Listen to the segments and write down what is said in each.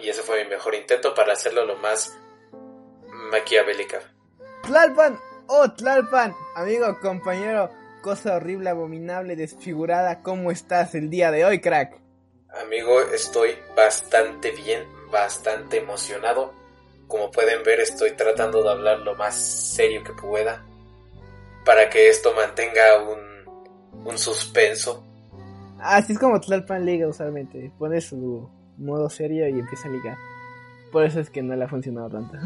Y ese fue mi mejor intento para hacerlo lo más maquiavélica. Tlalpan, oh Tlalpan, amigo, compañero, cosa horrible, abominable, desfigurada, ¿cómo estás el día de hoy, crack? Amigo, estoy bastante bien, bastante emocionado. Como pueden ver, estoy tratando de hablar lo más serio que pueda para que esto mantenga un, un suspenso. Así es como Tlalpan liga usualmente. Pone su modo serio y empieza a ligar. Por eso es que no le ha funcionado tanto.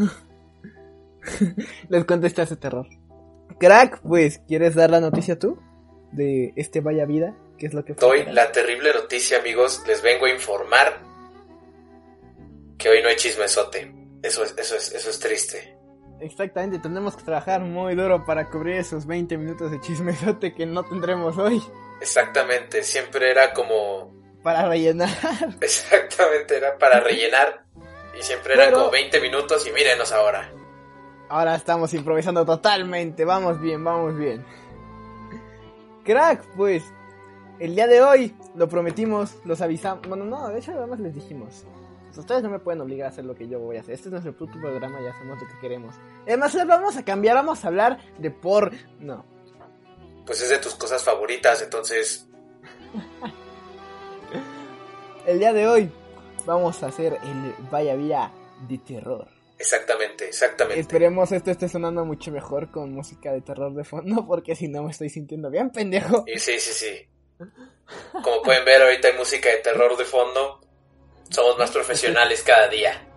Les contesta ese terror. Crack, pues, ¿quieres dar la noticia tú? De este Vaya Vida, ¿qué es lo que fue? Doy la terrible noticia, amigos. Les vengo a informar que hoy no hay chismesote. Eso es, eso es, eso es triste. Exactamente, tenemos que trabajar muy duro para cubrir esos 20 minutos de chismesote que no tendremos hoy. Exactamente, siempre era como... Para rellenar. Exactamente, era para rellenar. Y siempre eran como 20 minutos y mírenos ahora. Ahora estamos improvisando totalmente, vamos bien, vamos bien. Crack, pues, el día de hoy lo prometimos, los avisamos. Bueno, no, de hecho, además les dijimos. Ustedes no me pueden obligar a hacer lo que yo voy a hacer. Este es nuestro puto programa y hacemos lo que queremos. Además, vamos a cambiar, vamos a hablar de por. No. Pues es de tus cosas favoritas, entonces. el día de hoy vamos a hacer el Vaya Vía de terror. Exactamente, exactamente. Esperemos esto esté sonando mucho mejor con música de terror de fondo, porque si no me estoy sintiendo bien pendejo. Y sí, sí, sí. Como pueden ver, ahorita hay música de terror de fondo. Somos más profesionales cada día.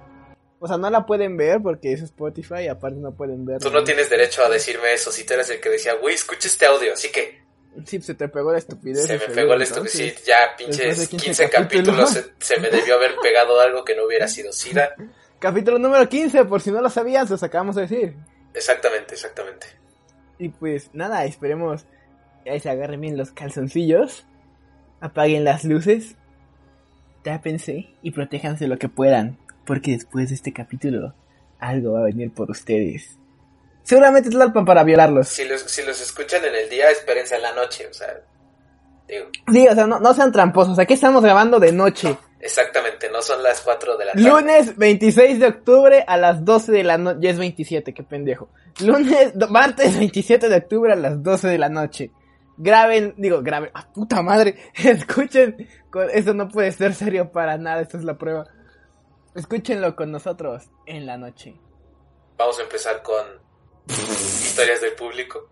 O sea, no la pueden ver porque es Spotify y aparte no pueden ver. Tú no tienes derecho a decirme eso si tú eres el que decía, güey, escucha este audio, así que. Sí, se te pegó la estupidez. Se me pegó la estupidez. Sí, ya pinches 15, capítulos, se, se, me debió haber pegado algo que no hubiera sido SIDA. Capítulo número 15, por si no lo sabías, los acabamos de decir. Exactamente, exactamente. Y pues nada, esperemos ahí se agarren bien los calzoncillos, apaguen las luces, tápense y protéjanse lo que puedan, porque después de este capítulo algo va a venir por ustedes. Seguramente es Tlalpan para violarlos. Si los, si los escuchan en el día, espérense en la noche, o sea, digo. Sí, o sea, no, no sean tramposos, aquí estamos grabando de noche. Exactamente, no son las 4 de la tarde. Lunes 26 de octubre a las 12 de la noche. Ya es 27, qué pendejo. Lunes, martes 27 de octubre a las 12 de la noche. Graben, digo, graben. ¡Ah, puta madre! Escuchen. Esto no puede ser serio para nada, esta es la prueba. Escúchenlo con nosotros en la noche. Vamos a empezar con historias del público.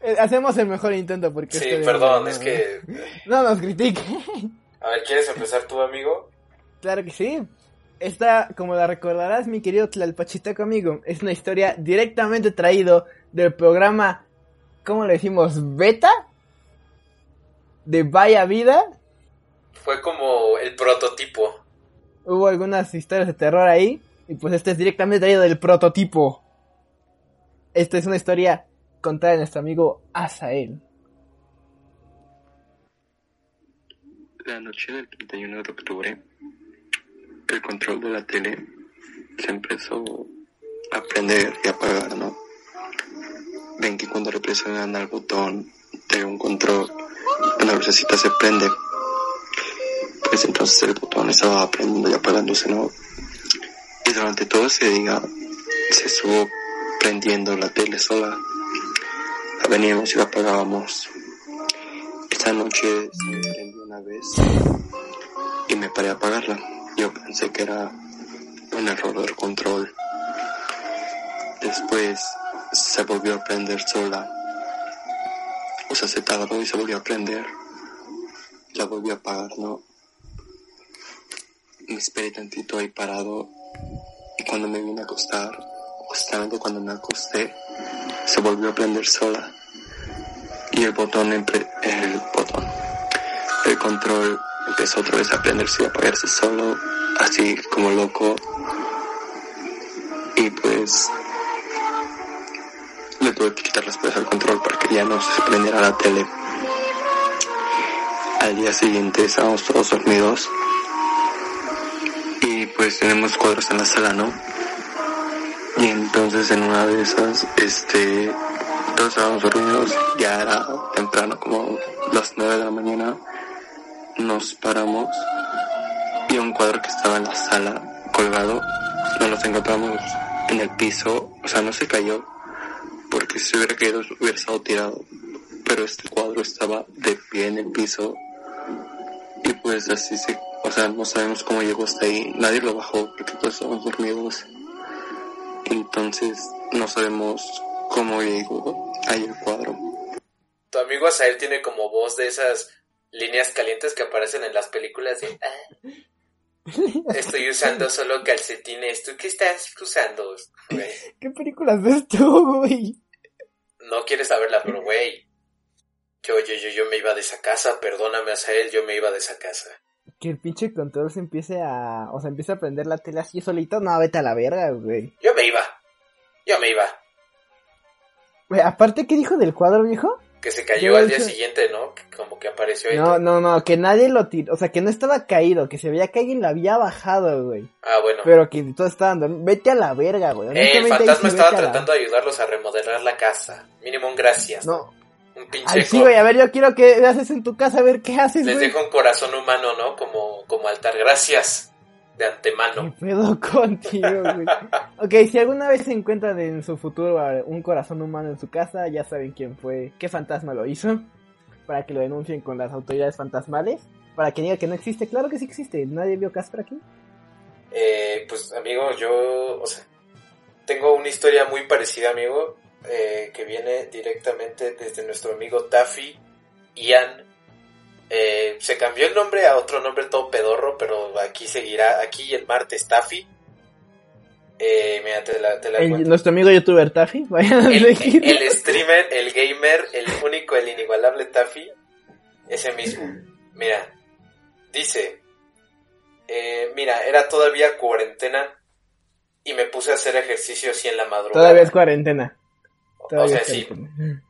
Eh, hacemos el mejor intento porque... Sí, perdón, es que... No nos critique. A ver, ¿quieres empezar tú, amigo? Claro que sí. Esta, como la recordarás, mi querido Tlalpachitaco amigo, es una historia directamente traído del programa, ¿cómo le decimos? ¿Beta? ¿De Vaya Vida? Fue como el prototipo. Hubo algunas historias de terror ahí, y pues este es directamente traído del prototipo. Esta es una historia contar a nuestro amigo Asael. La noche del 31 de octubre, el control de la tele se empezó a prender y apagar, ¿no? Ven que cuando le presionan al botón de un control, una lucecita se prende. Pues entonces el botón estaba prendiendo y apagándose, ¿no? Y durante todo ese día se estuvo prendiendo la tele sola veníamos y la apagábamos. Esta noche se prendió una vez y me paré a apagarla. Yo pensé que era un error del control. Después se volvió a prender sola. O sea, se tardó y se volvió a prender. La volvió a apagar, ¿no? Me esperé tantito ahí parado y cuando me vine a acostar, justamente cuando me acosté, se volvió a prender sola y el botón, el botón, el control empezó otra vez a prenderse y a apagarse solo, así como loco. Y pues tuve que quitar las cosas al control para que ya no se prendiera la tele. al día siguiente estábamos todos dormidos. Y pues tenemos cuadros en la sala, ¿no? Y entonces en una de esas, este, todos estábamos dormidos, ya era temprano, como las nueve de la mañana, nos paramos. Y un cuadro que estaba en la sala colgado, nos los encontramos en el piso, o sea, no se cayó, porque si hubiera caído hubiera estado tirado, pero este cuadro estaba de pie en el piso y pues así se, o sea, no sabemos cómo llegó hasta ahí, nadie lo bajó porque todos estábamos dormidos, entonces no sabemos cómo llegó ahí el cuadro. Tu amigo Asael tiene como voz de esas líneas calientes que aparecen en las películas de ah, estoy usando solo calcetines, ¿tú qué estás usando? Güey, ¿Qué películas ves tú, güey? No quieres saberla, pero güey, yo, yo, yo, yo me iba de esa casa, perdóname Asael, yo me iba de esa casa. Que el pinche control se empiece a... O sea, empiece a prender la tele así solito. No, vete a la verga, güey. Yo me iba, yo me iba. Güey, aparte, ¿qué dijo del cuadro, viejo? Que se cayó al día siguiente, ¿no? Que como que apareció ahí. No, no, no, que nadie lo tiró. O sea, que no estaba caído, que se veía que alguien lo había bajado, güey. Ah, bueno. Pero que todos estaban dormidos. Vete a la verga, güey. Eh, el fantasma estaba la- tratando de ayudarlos a remodelar la casa. Mínimo un gracias. No. Un pinche. Ay, sí, güey, a ver, yo quiero que haces en tu casa, a ver qué haces, Les güey. dejo un corazón humano, ¿no? Como, como altar. Gracias. De ¿Qué antemano. pedo contigo, güey? ok, si alguna vez se encuentran en su futuro un corazón humano en su casa, ya saben quién fue, qué fantasma lo hizo, para que lo denuncien con las autoridades fantasmales, para que diga que no existe. Claro que sí existe, nadie vio Casper aquí. Eh, pues, amigo, yo. O sea. Tengo una historia muy parecida, amigo. eh, que viene directamente desde nuestro amigo Taffy. Ian. Eh, se cambió el nombre a otro nombre todo pedorro, pero aquí seguirá. Aquí el martes Taffy. Eh, mira, te la, te la El- nuestro amigo youtuber Taffy, vayan a el, el streamer, el gamer, el único, el inigualable Taffy, ese mismo. Mira, dice, eh, mira, era todavía cuarentena y me puse a hacer ejercicio así en la madrugada. Todavía es cuarentena. o sea, sí. cuarentena.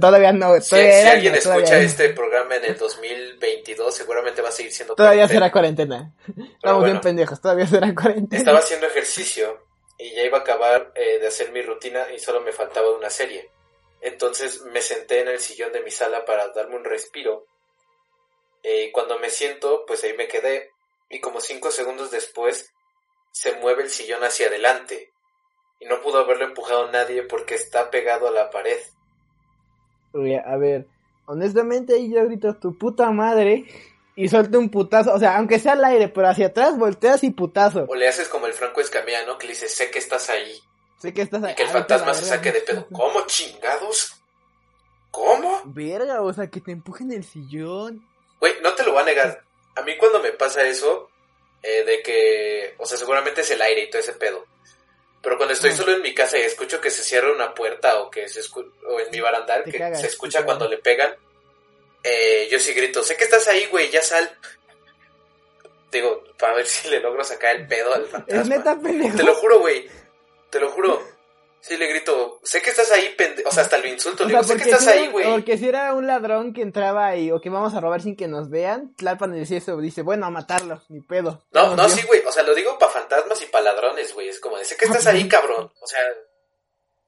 Todavía no, si, todavía si era, alguien escucha este programa en el 2022, seguramente va a seguir siendo Todavía cuarentena. será cuarentena. Pero Estamos bueno. bien pendejos, todavía será cuarentena. Estaba haciendo ejercicio y ya iba a acabar eh, de hacer mi rutina y solo me faltaba una serie. Entonces me senté en el sillón de mi sala para darme un respiro. Eh, Y cuando me siento, pues ahí me quedé. Y como cinco segundos después, se mueve el sillón hacia adelante. Y no pudo haberlo empujado nadie porque está pegado a la pared. Oye, a ver, honestamente ahí yo grito tu puta madre y suelto un putazo, o sea, aunque sea al aire, pero hacia atrás volteas y putazo. O le haces como el Franco Escamilla, ¿no? Que le dice, sé que estás ahí. Sé que estás Y que el Ay, fantasma se saque de pedo. ¿Cómo chingados? ¿Cómo? Verga, o sea, que te empujen el sillón. Güey, no te lo voy a negar. A mí cuando me pasa eso, eh, de que, o sea, seguramente es el aire y todo ese pedo. Pero cuando estoy Ah. solo en mi casa y escucho que se cierra una puerta o que se escu- o en mi barandal, que cagas, se escucha cuando le pegan, eh, yo sí grito, sé que estás ahí, güey, ya sal. Digo, para ver si le logro sacar el pedo al Es fantasma. neta pendejo. Te lo juro, güey. Te lo juro. Sí, le grito, sé que estás ahí, pende... O sea, hasta lo insulto. O Le digo, sé que estás si ahí, güey. Porque si era un ladrón que entraba ahí o que vamos a robar sin que nos vean, Tlalpan dice eso, dice, bueno, a matarlo, ni pedo. No, no, sí, güey. O sea, lo digo para fantasmas y para ladrones, güey. Es como, dice que estás ahí, cabrón. O sea,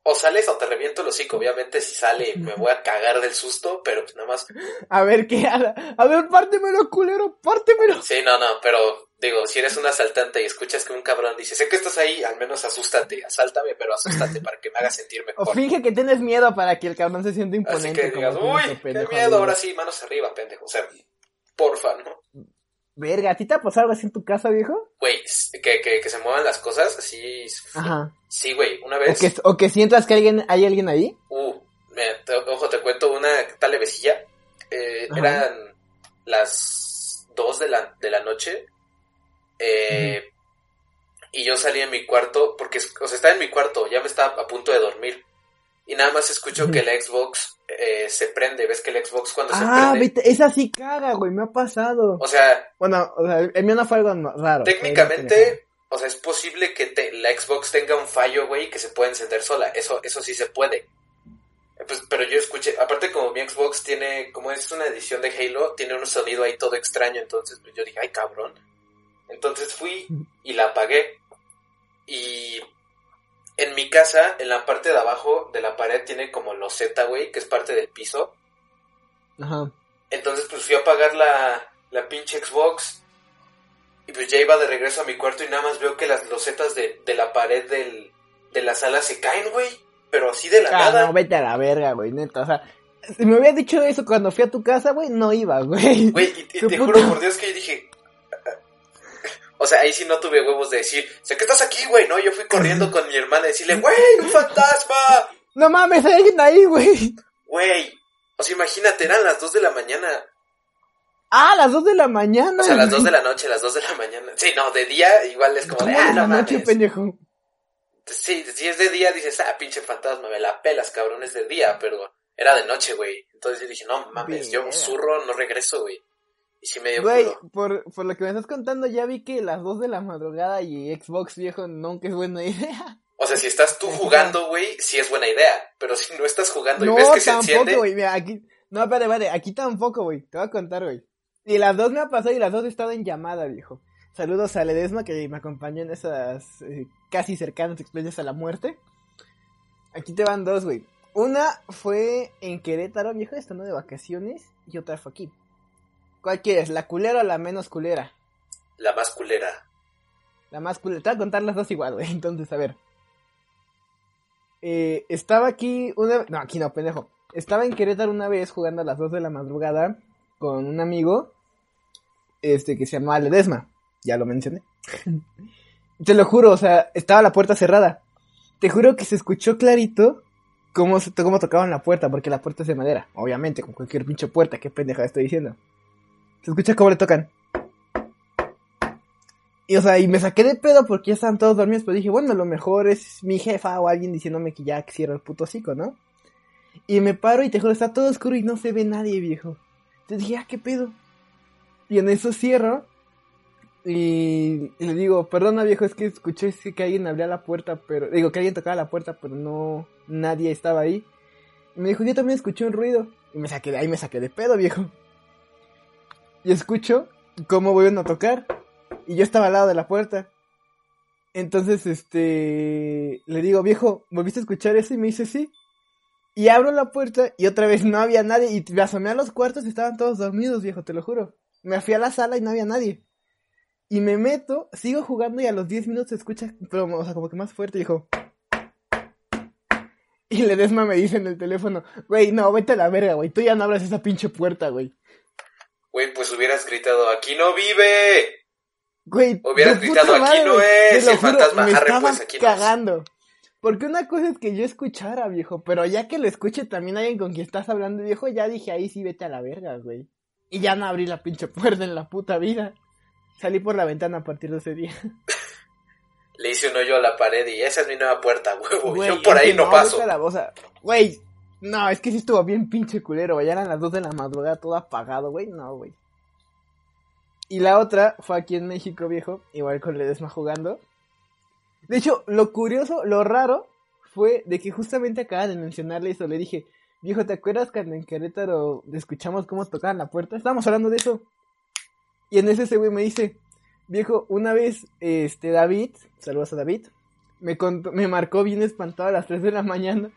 o sales o te reviento el hocico. Obviamente, si sale, me voy a cagar del susto, pero pues nada más. A ver qué, a ver, pártemelo, culero, pártemelo. Sí, no, no, pero digo, si eres un asaltante y escuchas que un cabrón dice, sé que estás ahí, al menos asústate, asáltame, pero asústate para que me haga sentir O mejor. finge que tienes miedo para que el cabrón se sienta Así imponente. que como digas, uy, qué pendejo miedo, amigo". ahora sí, manos arriba, pendejo. O sea, porfa, ¿no? Verga, ¿a ti te ha pasado algo así en tu casa, viejo? Güey, que, que, que se muevan las cosas, así. Ajá. Sí, güey, una O vez. que, o que sientas que alguien, hay alguien ahí. Uh, mira, te- ojo, te cuento una tal vecilla. Eh, eran las 2 de la, de la noche. Eh, Y yo salí en mi cuarto, porque, o sea, estaba en mi cuarto, ya me estaba a punto de dormir. Y nada más escucho que el Xbox eh, se prende. ¿Ves que el Xbox cuando se Ah, prende? vete, esa sí caga, güey, me ha pasado. O sea, Bueno, o sea, el mío no fue algo raro. técnicamente, o sea, es posible que te- la Xbox tenga un fallo, güey, que se pueda encender sola. Eso, eso sí se puede. Pues, pero yo escuché, aparte como mi Xbox tiene, como es una edición de Halo, tiene un sonido ahí todo extraño, entonces pues yo dije, ay cabrón. Entonces fui y la apagué. Y en mi casa, en la parte de abajo de la pared tiene como loseta, güey, que es parte del piso. Ajá. Entonces pues fui a apagar la, la pinche Xbox. Y pues ya iba de regreso a mi cuarto y nada más veo que las losetas de, de la pared del, de la sala se caen, güey. Pero así de la Ah, nada. no, vete a la verga, güey, neta. O sea, si me hubieras dicho eso cuando fui a tu casa, güey, no iba, güey. Güey, y, te puta- juro por Dios que yo dije. O sea, ahí sí no tuve huevos de decir, sé que estás aquí, güey, ¿no? Yo fui corriendo con mi hermana a decirle, güey, un fantasma, No mames, hay alguien ahí, güey. güey. O sea, imagínate, eran las 2 de la mañana. Ah, las 2 de la mañana. O sea, las 2 güey. de la noche, las 2 de la mañana. Sí, no, de día igual es como ¿Cómo de, ah, no mames. pendejo? Sí, si es de día dices, ah, pinche fantasma, me la pelas, cabrón, es de día, pero era de noche, güey. Entonces yo dije, no mames, yo zurro, no regreso, güey. Y sí me dio Güey, culo. por, por lo que me estás contando, ya vi que las 2 de la madrugada y Xbox viejo nunca es buena idea. O sea, si estás tú jugando, güey, sí es buena idea. Pero si no estás jugando y No, ves que se tampoco, enciende, güey. Mira, aquí. No, espérate, espérate. Aquí tampoco, güey. Te voy a contar, güey. Y las dos me ha pasado y las dos he estado en llamada, viejo. Saludos a Ledesma que me acompañó en esas eh, casi cercanas experiencias a la muerte. Aquí te van dos, güey. Una fue en Querétaro, viejo, estando de vacaciones. Y otra fue aquí. ¿Cuál quieres? ¿La culera o la menos culera? la más culera. La más culera. Te voy a contar las dos igual, güey. Entonces, a ver. Eh, estaba aquí una... No, aquí no, pendejo. Estaba en Querétaro una vez jugando a las 2 de la madrugada con un amigo este que se llamaba Ledesma. Ya lo mencioné. Te lo juro, o sea, estaba la puerta cerrada. Te juro que se escuchó clarito cómo, cómo tocaban la puerta, porque la puerta es de madera. Obviamente, con cualquier pinche puerta, qué pendeja estoy diciendo. Se escucha cómo le tocan. Y o sea, y me saqué de pedo porque ya estaban todos dormidos, pero dije, bueno, lo mejor es mi jefa o alguien diciéndome que ya cierro el puto hocico, ¿no? Y me paro y te juro, está todo oscuro y no se ve nadie, viejo. Entonces dije, ah, qué pedo. Y en eso cierro. Y, le digo, perdona viejo, es que escuché que alguien abría la puerta, pero. Digo, que alguien tocaba la puerta, pero no. Nadie estaba ahí. Y me dijo, yo también escuché un ruido. Y me saqué de ahí, me saqué de pedo, viejo. Y escucho cómo vuelven a tocar. Y yo estaba al lado de la puerta. Entonces, este. Le digo, viejo, ¿volviste a escuchar eso? Y me dice, sí. Y abro la puerta y otra vez no había nadie. Y me asomé a los cuartos y estaban todos dormidos, viejo, te lo juro. Me fui a la sala y no había nadie. Y me meto, sigo jugando y a los 10 minutos se escucha, como que más fuerte, dijo. Y Ledesma me dice en el teléfono, güey, no, vete a la verga, güey, tú ya no abras esa pinche puerta, güey. Güey, pues hubieras gritado, aquí no vive. Güey, Hubieras gritado, "Aquí no güey". es, el fantasma, me arre, pues, aquí no es. cagando. Porque una cosa es que yo escuchara, viejo, pero ya que lo escuche también alguien con quien estás hablando, viejo, ya dije, ahí sí vete a la verga, güey. Y ya no abrí la pinche puerta en la puta vida. Salí por la ventana a partir de ese día. Le hice un hoyo a la pared y esa es mi nueva puerta, huevo. Güey, Yo por ahí que no, paso. la- o sea, güey, no, es que sí estuvo bien pinche culero, güey. Ya eran las 2 de la madrugada, todo apagado, güey. No, güey. Y la otra fue aquí en México, viejo, igual con Ledesma jugando. De hecho, lo curioso, lo raro, fue de que justamente acaba de mencionarle eso. Le dije, viejo, ¿te acuerdas cuando en Querétaro escuchamos cómo tocaban la puerta? Estábamos hablando de eso. Y en ese ese güey me dice, viejo, una vez, este, David, saludos a David, me, me marcó bien espantado a las 3 de la mañana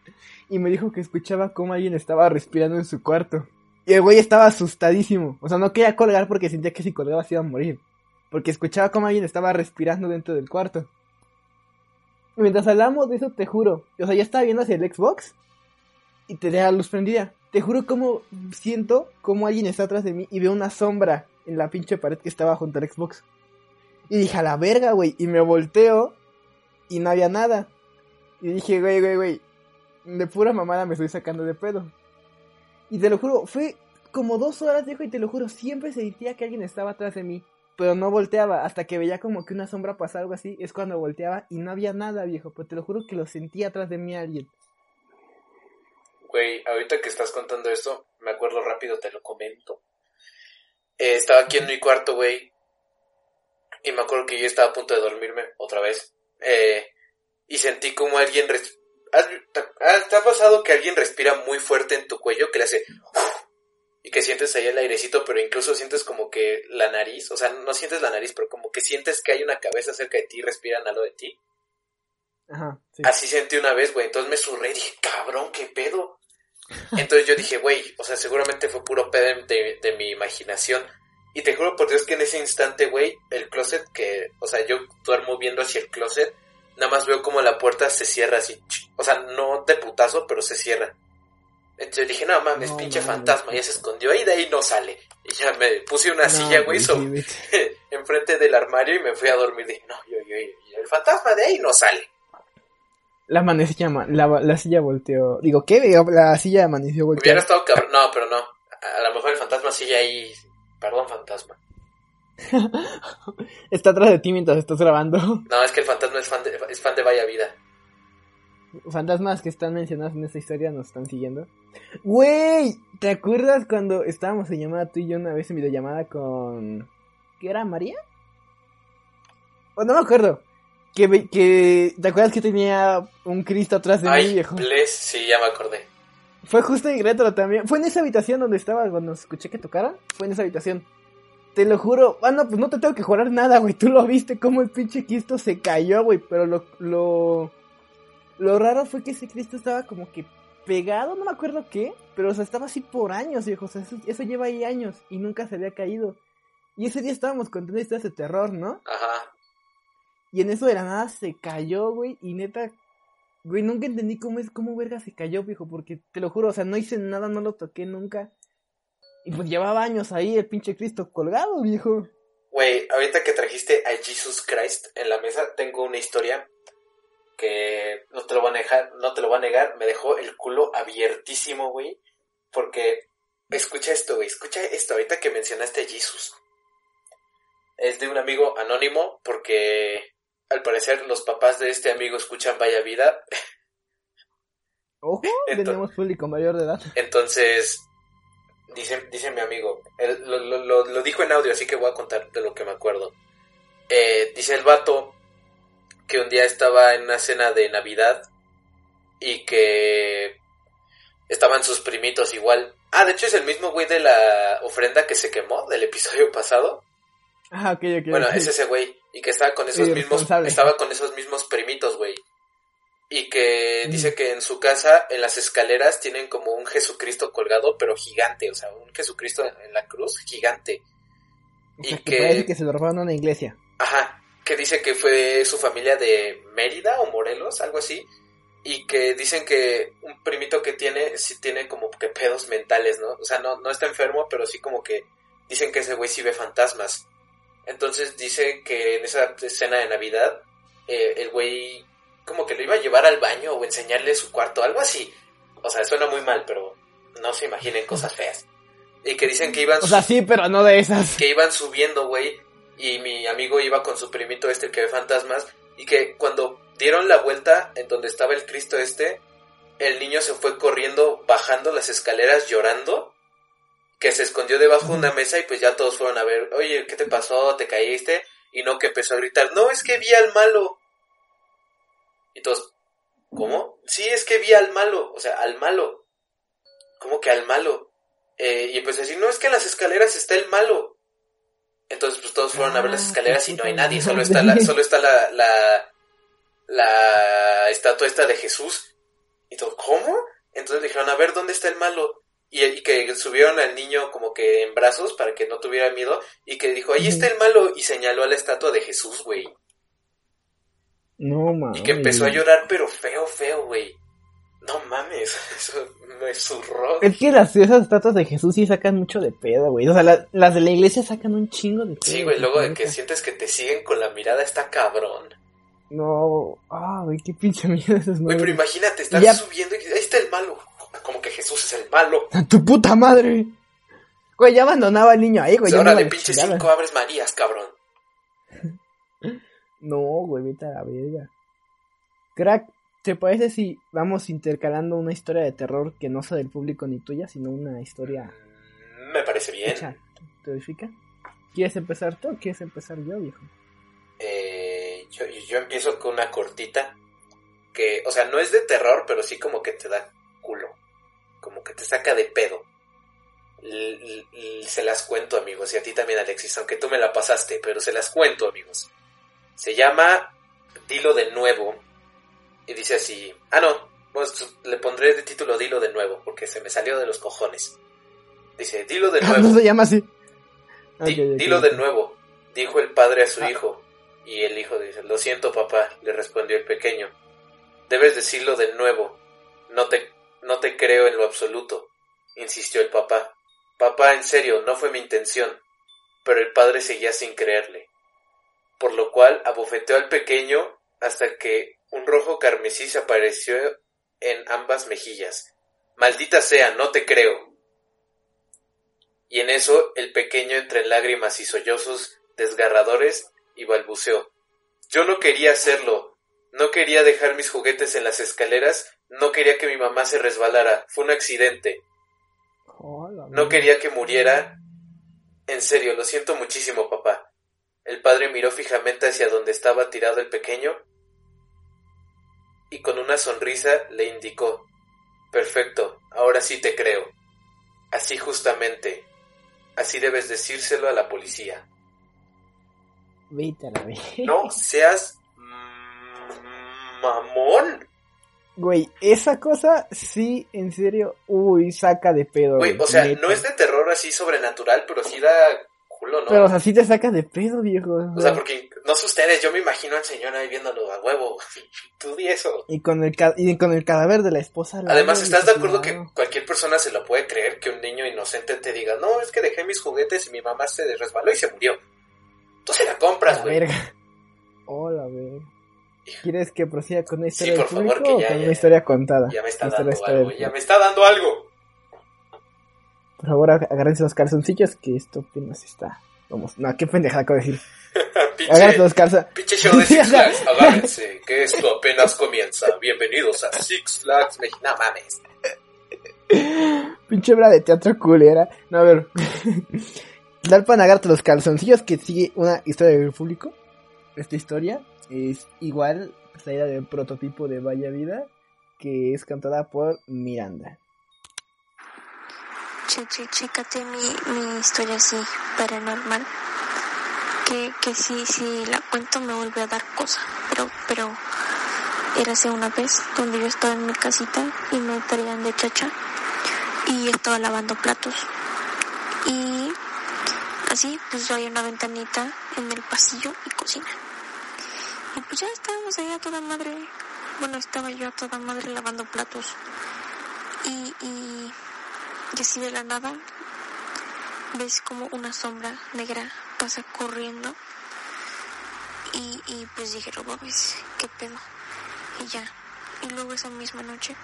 y me dijo que escuchaba cómo alguien estaba respirando en su cuarto. Y el güey estaba asustadísimo. O sea, no quería colgar porque sentía que si colgaba se iba a morir. Porque escuchaba cómo alguien estaba respirando dentro del cuarto. Y mientras hablamos de eso, te juro. O sea, ya estaba viendo hacia el Xbox y tenía la luz prendida. Te juro como siento como alguien está atrás de mí y veo una sombra en la pinche pared que estaba junto al Xbox. Y dije, a la verga, güey. Y me volteo y no había nada. Y dije, güey, güey, güey. De pura mamada me estoy sacando de pedo. Y te lo juro, fue como dos horas, viejo, y te lo juro, siempre sentía que alguien estaba atrás de mí. Pero no volteaba, hasta que veía como que una sombra pasar algo así, es cuando volteaba y no había nada, viejo. Pero te lo juro que lo sentía atrás de mí alguien. Güey, ahorita que estás contando esto, me acuerdo rápido, te lo comento. Eh, estaba aquí en mi cuarto, güey. Y me acuerdo que yo estaba a punto de dormirme otra vez. Eh, y sentí como alguien res- ¿has- te, ha- te ha pasado que alguien respira muy fuerte en tu cuello que le hace y que sientes ahí el airecito, pero incluso sientes como que la nariz, o sea, no sientes la nariz, pero como que sientes que hay una cabeza cerca de ti y respiran algo de ti? Ajá, sí. Así sentí una vez, güey. Entonces me surré y dije, cabrón, qué pedo. Entonces yo dije, güey, o sea, seguramente fue puro pedo de, de mi imaginación. Y te juro por Dios que en ese instante, güey, el closet que, o sea, yo duermo viendo hacia el closet, nada más veo como la puerta se cierra así, o sea, no de putazo, pero se cierra. Entonces dije, no mames, No pinche fantasma, ya se escondió ahí, de ahí no sale. Y ya me puse una No, silla, güey, enfrente del armario y me fui a dormir. Dije, no, yo, yo, yo, el fantasma de ahí no sale. La, manecilla, la, la silla volteó. Digo, ¿qué? La silla amaneció Hubiera volteada. estado cabrón. No, pero no. A lo mejor el fantasma sigue ahí. Perdón, fantasma. Está atrás de ti mientras estás grabando. No, es que el fantasma es fan de, es fan de Vaya Vida. Fantasmas que están mencionados en esta historia nos están siguiendo. Güey, ¿te acuerdas cuando estábamos en llamada tú y yo una vez en videollamada con... ¿Qué era? ¿María? O no me acuerdo. Que, ve- que ¿Te acuerdas que tenía un Cristo atrás de mí, viejo? bless, sí, ya me acordé. Fue justo en retro también. Fue en esa habitación donde estaba cuando escuché que tocara. Fue en esa habitación. Te lo juro. Ah, no, pues no te tengo que jurar nada, güey. Tú lo viste como el pinche Cristo se cayó, güey. Pero lo, lo. Lo raro fue que ese Cristo estaba como que pegado, no me acuerdo qué. Pero o sea, estaba así por años, viejo. O sea, eso, eso lleva ahí años. Y nunca se había caído. Y ese día estábamos contando historias de terror, ¿no? Ajá. Y en eso de la nada se cayó, güey. Y neta, güey, nunca entendí cómo es, cómo verga se cayó, viejo. Porque te lo juro, o sea, no hice nada, no lo toqué nunca. Y pues llevaba años ahí el pinche Cristo colgado, viejo. Güey, ahorita que trajiste a Jesus Christ en la mesa, tengo una historia que no te lo voy a negar, no te lo voy a negar, me dejó el culo abiertísimo, güey. Porque, escucha esto, güey, escucha esto, ahorita que mencionaste a Jesus. Es de un amigo anónimo porque al parecer los papás de este amigo escuchan Vaya Vida. Ojo, Ento- tenemos público mayor de edad. Entonces, dice, dice mi amigo, él lo, lo- lo- dijo en audio, así que voy a contar de lo que me acuerdo. Eh, dice el vato que un día estaba en una cena de Navidad y que estaban sus primitos igual. Ah, de hecho es el mismo güey de la ofrenda que se quemó del episodio pasado. Ah, ok, ok. Bueno, es ese güey. Y que estaba con esos mismos. Estaba con esos mismos primitos, güey. Y que Mm. dice que en su casa, en las escaleras, tienen como un Jesucristo colgado, pero gigante. O sea, un Jesucristo en, la cruz, gigante. O sea, y que que- que se lo robaron a una iglesia. Ajá. Que dice que fue su familia de Mérida o Morelos, algo así. Y que dicen que un primito que tiene, sí tiene como que pedos mentales, ¿no? O sea, no, no está enfermo, pero sí como que dicen que ese güey sí ve fantasmas. Entonces dice que en esa escena de Navidad, eh, el güey como que lo iba a llevar al baño o enseñarle su cuarto, algo así. O sea, suena muy mal, pero no se imaginen cosas feas. Y que dicen que iban O sea, sí, pero no de esas. que iban subiendo, güey, y mi amigo iba con su primito este que ve fantasmas, y que cuando dieron la vuelta en donde estaba el Cristo este, el niño se fue corriendo, bajando las escaleras, llorando, que se escondió debajo de una mesa y pues ya todos fueron a ver, oye, ¿qué te pasó? ¿Te caíste? Y no que empezó a gritar, no, es que vi al malo. Y todos, ¿cómo? Sí, es que vi al malo, o sea, al malo. ¿Cómo que al malo? Eh, y empezó a decir, no, es que en las escaleras está el malo. Entonces, pues todos fueron a ver las Ah, escaleras y no hay nadie, solo está la, solo está la, la, la estatua esta de Jesús. Y todo, ¿cómo? Entonces dijeron, a ver, ¿dónde está el malo? Y, y que subieron al niño como que en brazos para que no tuviera miedo y que dijo, ahí está el malo y señaló a la estatua de Jesús, güey. No, mames. Y que empezó a llorar, pero feo, feo, güey. No mames, eso me zurró. Es que las, esas estatuas de Jesús sí sacan mucho de pedo, güey. O sea, la- las de la iglesia sacan un chingo de pedo. Sí, güey, luego de que sientes que te siguen con la mirada está cabrón. No, ah, güey, qué pinche miedo esas Güey, pero imagínate, estás Ya. subiendo y ahí está el malo. Como que Jesús es el malo. ¡A tu puta madre! Güey, ya abandonaba al niño ahí, güey. Pues ahora no de pinche cinco abres Marías, cabrón. No, güey, vete a la verga. Crack, ¿te parece si vamos intercalando una historia de terror que no sea del público ni tuya, sino una historia Mm, Me parece bien. hecha terrorífica? ¿Quieres empezar tú o quieres empezar yo, viejo? Eh, yo, yo empiezo con una cortita que, o sea, no es de terror, pero sí como que te da te saca de pedo. L- se las cuento, amigos, y a ti también, Alexis, aunque tú me la pasaste, pero se las cuento, amigos. Se llama Dilo de nuevo. Y dice así. Ah, no. Pues le pondré de título Dilo de nuevo, porque se me salió de los cojones. Dice, Dilo de no nuevo. se llama así. Di- dilo de nuevo, dijo el padre a su Ah. hijo. Y el hijo dice, lo siento papá, le respondió el pequeño. Debes decirlo de nuevo. No te, no te creo en lo absoluto, insistió el papá. Papá, en serio, no fue mi intención. Pero el padre seguía sin creerle. Por lo cual abofeteó al pequeño hasta que un rojo carmesí se apareció en ambas mejillas. Maldita sea, no te creo. Y en eso el pequeño entre en lágrimas y sollozos desgarradores y balbuceó. Yo no quería hacerlo. No quería dejar mis juguetes en las escaleras. No quería que mi mamá se resbalara. Fue un accidente. No quería que muriera. En serio, lo siento muchísimo, papá. El padre miró fijamente hacia donde estaba tirado el pequeño y con una sonrisa le indicó Perfecto, ahora sí te creo. Así justamente. Así debes decírselo a la policía. Vete a la vez. No seas mamón. Güey, esa cosa sí, en serio, uy, saca de pedo. Güey, o sea, neta. no es de terror así sobrenatural, pero sí da culo, ¿no? Pero, o sea, sí te saca de pedo, viejo. O sea, porque no sé ustedes, yo me imagino al señor ahí viéndolo a huevo. Tú di eso. Y con el, ca- y con el cadáver de la esposa. al Además, ¿estás de acuerdo que cualquier persona se lo puede creer que un niño inocente te diga, no, es que dejé mis juguetes y mi mamá se resbaló y se murió? Tú se la compras, la güey. verga. Hola, verga. ¿Quieres que prosiga con una Sí, historia por del favor, público que ya, o con ya, una historia contada? Ya me está dando algo, ya me está dando algo. Por favor, ag- agárrense los calzoncillos que esto apenas está. Vamos, no, qué pendejada acabo de decir. Agárrense los calzoncillos. pinche show de Six Flags, agárrense, que esto apenas comienza. Bienvenidos a Six Flags México. No mames. Pinche obra de teatro culera. No, a ver. Tlalpan, agárrate los calzoncillos que sigue una historia del público. Esta historia es igual traída del prototipo de Vaya Vida, que es cantada por Miranda. Che, che, chécate mi, mi historia así, paranormal. Que, que si, si la cuento me vuelve a dar cosa. Pero, pero, érase una vez donde yo estaba en mi casita y me traían de chacha y estaba lavando platos. Y así, pues hay una ventanita en el pasillo y cocina. Pues ya estábamos ahí a toda madre. Bueno, estaba yo a toda madre lavando platos. Y, y, así de la nada ves como una sombra negra pasa corriendo y, y pues dije, no mames, qué pedo. Y ya, y luego esa misma noche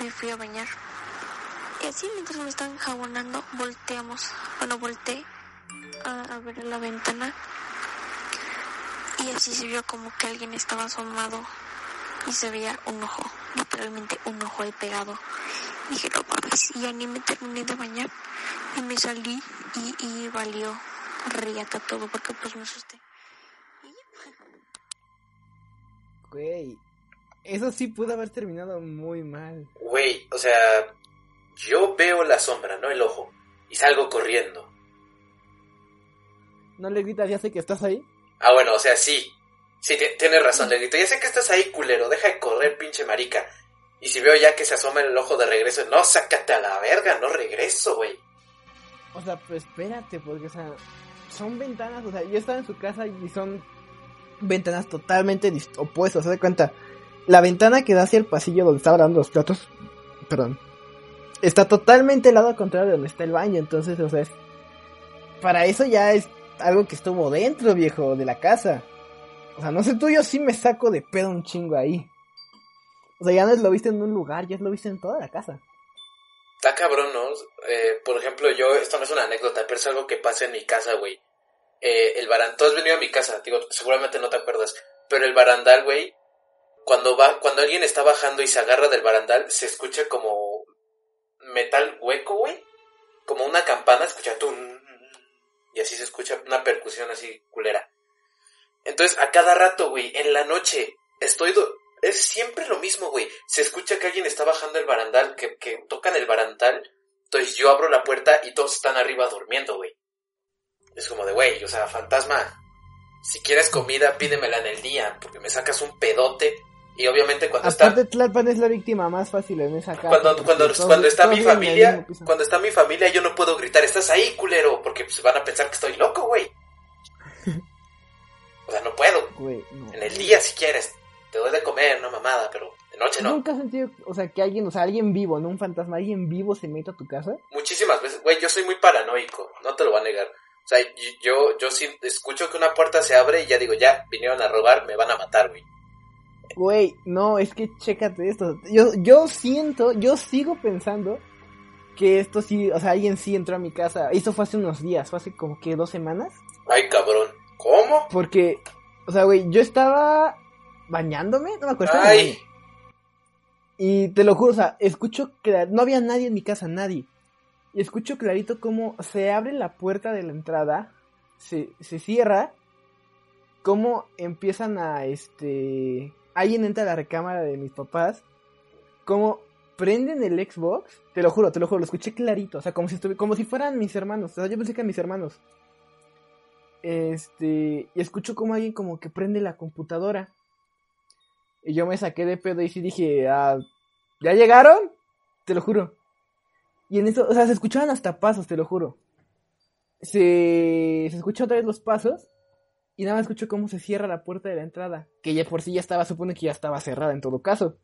me fui a bañar. Y así mientras me estaban jabonando, volteamos, bueno, volteé a, a ver la ventana y así se vio como que alguien estaba asomado y se veía un ojo, literalmente un ojo ahí pegado. Dije, no mames, y ya ni me terminé de bañar y me salí y, y valió riata todo porque pues me asusté. Güey, eso sí pudo haber terminado muy mal. Güey, o sea, yo veo la sombra, no el ojo, y salgo corriendo. ¿No le gritas, ya sé que estás ahí? Ah, bueno, o sea, sí. Sí, ti- tienes razón, le grito, ya sé que estás ahí, culero, deja de correr, pinche marica. Y si veo ya que se asoma el ojo de regreso, no, sácate a la verga, no regreso, güey. O sea, pues espérate, porque, o sea, son ventanas, o sea, yo estaba en su casa y son ventanas totalmente opuestas, ¿se da cuenta? La ventana que da hacia el pasillo donde estaba dando los platos, perdón, está totalmente al lado contrario de donde está el baño, entonces, o sea, es- para eso ya es algo que estuvo dentro, viejo, de la casa. O sea, no sé tú, yo sí me saco de pedo un chingo ahí. O sea, ya no es lo viste en un lugar, ya lo viste en toda la casa. Está cabrón, ¿no? Eh, por ejemplo, yo, esto no es una anécdota, pero es algo que pasa en mi casa, güey. Eh, el barandal, tú has venido a mi casa, digo, seguramente no te acuerdas, pero el barandal, güey, cuando va, cuando alguien está bajando y se agarra del barandal, se escucha como metal hueco, güey. Como una campana, escucha tum, y así se escucha una percusión así culera. Entonces, a cada rato, güey, en la noche, estoy, do- Es siempre lo mismo, güey. Se escucha que alguien está bajando el barandal, que, que tocan el barandal. Entonces yo abro la puerta y todos están arriba durmiendo, güey. Es como de, güey, o sea, fantasma, si quieres comida, pídemela en el día, porque me sacas un pedote. Y obviamente cuando Aparte, está... Tlalpan es la víctima más fácil en esa casa. Cuando, cuando, todos- cuando está mi familia, cuando está mi familia, yo no puedo gritar, estás ahí, culero, porque pues van a pensar que estoy loco, güey. O sea, no puedo. Güey, no. En el día, si quieres, te doy de comer, una mamada, pero de noche no. Nunca has sentido, o sea, que alguien, o sea, alguien vivo, no un fantasma, alguien vivo se meta a tu casa. Muchísimas veces, güey, yo soy muy paranoico, no te lo voy a negar. O sea, yo, yo sí escucho que una puerta se abre y ya digo, ya, vinieron a robar, me van a matar, güey. Güey, no, es que chécate esto. Yo, yo siento, yo sigo pensando que esto sí, o sea, alguien sí entró a mi casa. Esto fue hace unos días, fue hace como que dos semanas. Ay, cabrón. ¿Cómo? Porque, o sea, güey, yo estaba bañándome, no me acuerdo. Ay. Y te lo juro, o sea, escucho que no había nadie en mi casa, nadie. Y escucho clarito cómo se abre la puerta de la entrada, se, se cierra, cómo empiezan a, este... Alguien entra a la recámara de mis papás, cómo prenden el Xbox, te lo juro, te lo juro, lo escuché clarito, o sea, como si, estuvi- como si fueran mis hermanos, o sea, yo pensé que eran mis hermanos. Este, y escucho como alguien como que prende la computadora. Y yo me saqué de pedo y sí dije, ah, ¿ya llegaron? Te lo juro. Y en eso, o sea, se escuchaban hasta pasos, te lo juro. Se, se escuchan otra vez los pasos y nada más escucho cómo se cierra la puerta de la entrada, que ya por sí ya estaba, supone que ya estaba cerrada en todo caso.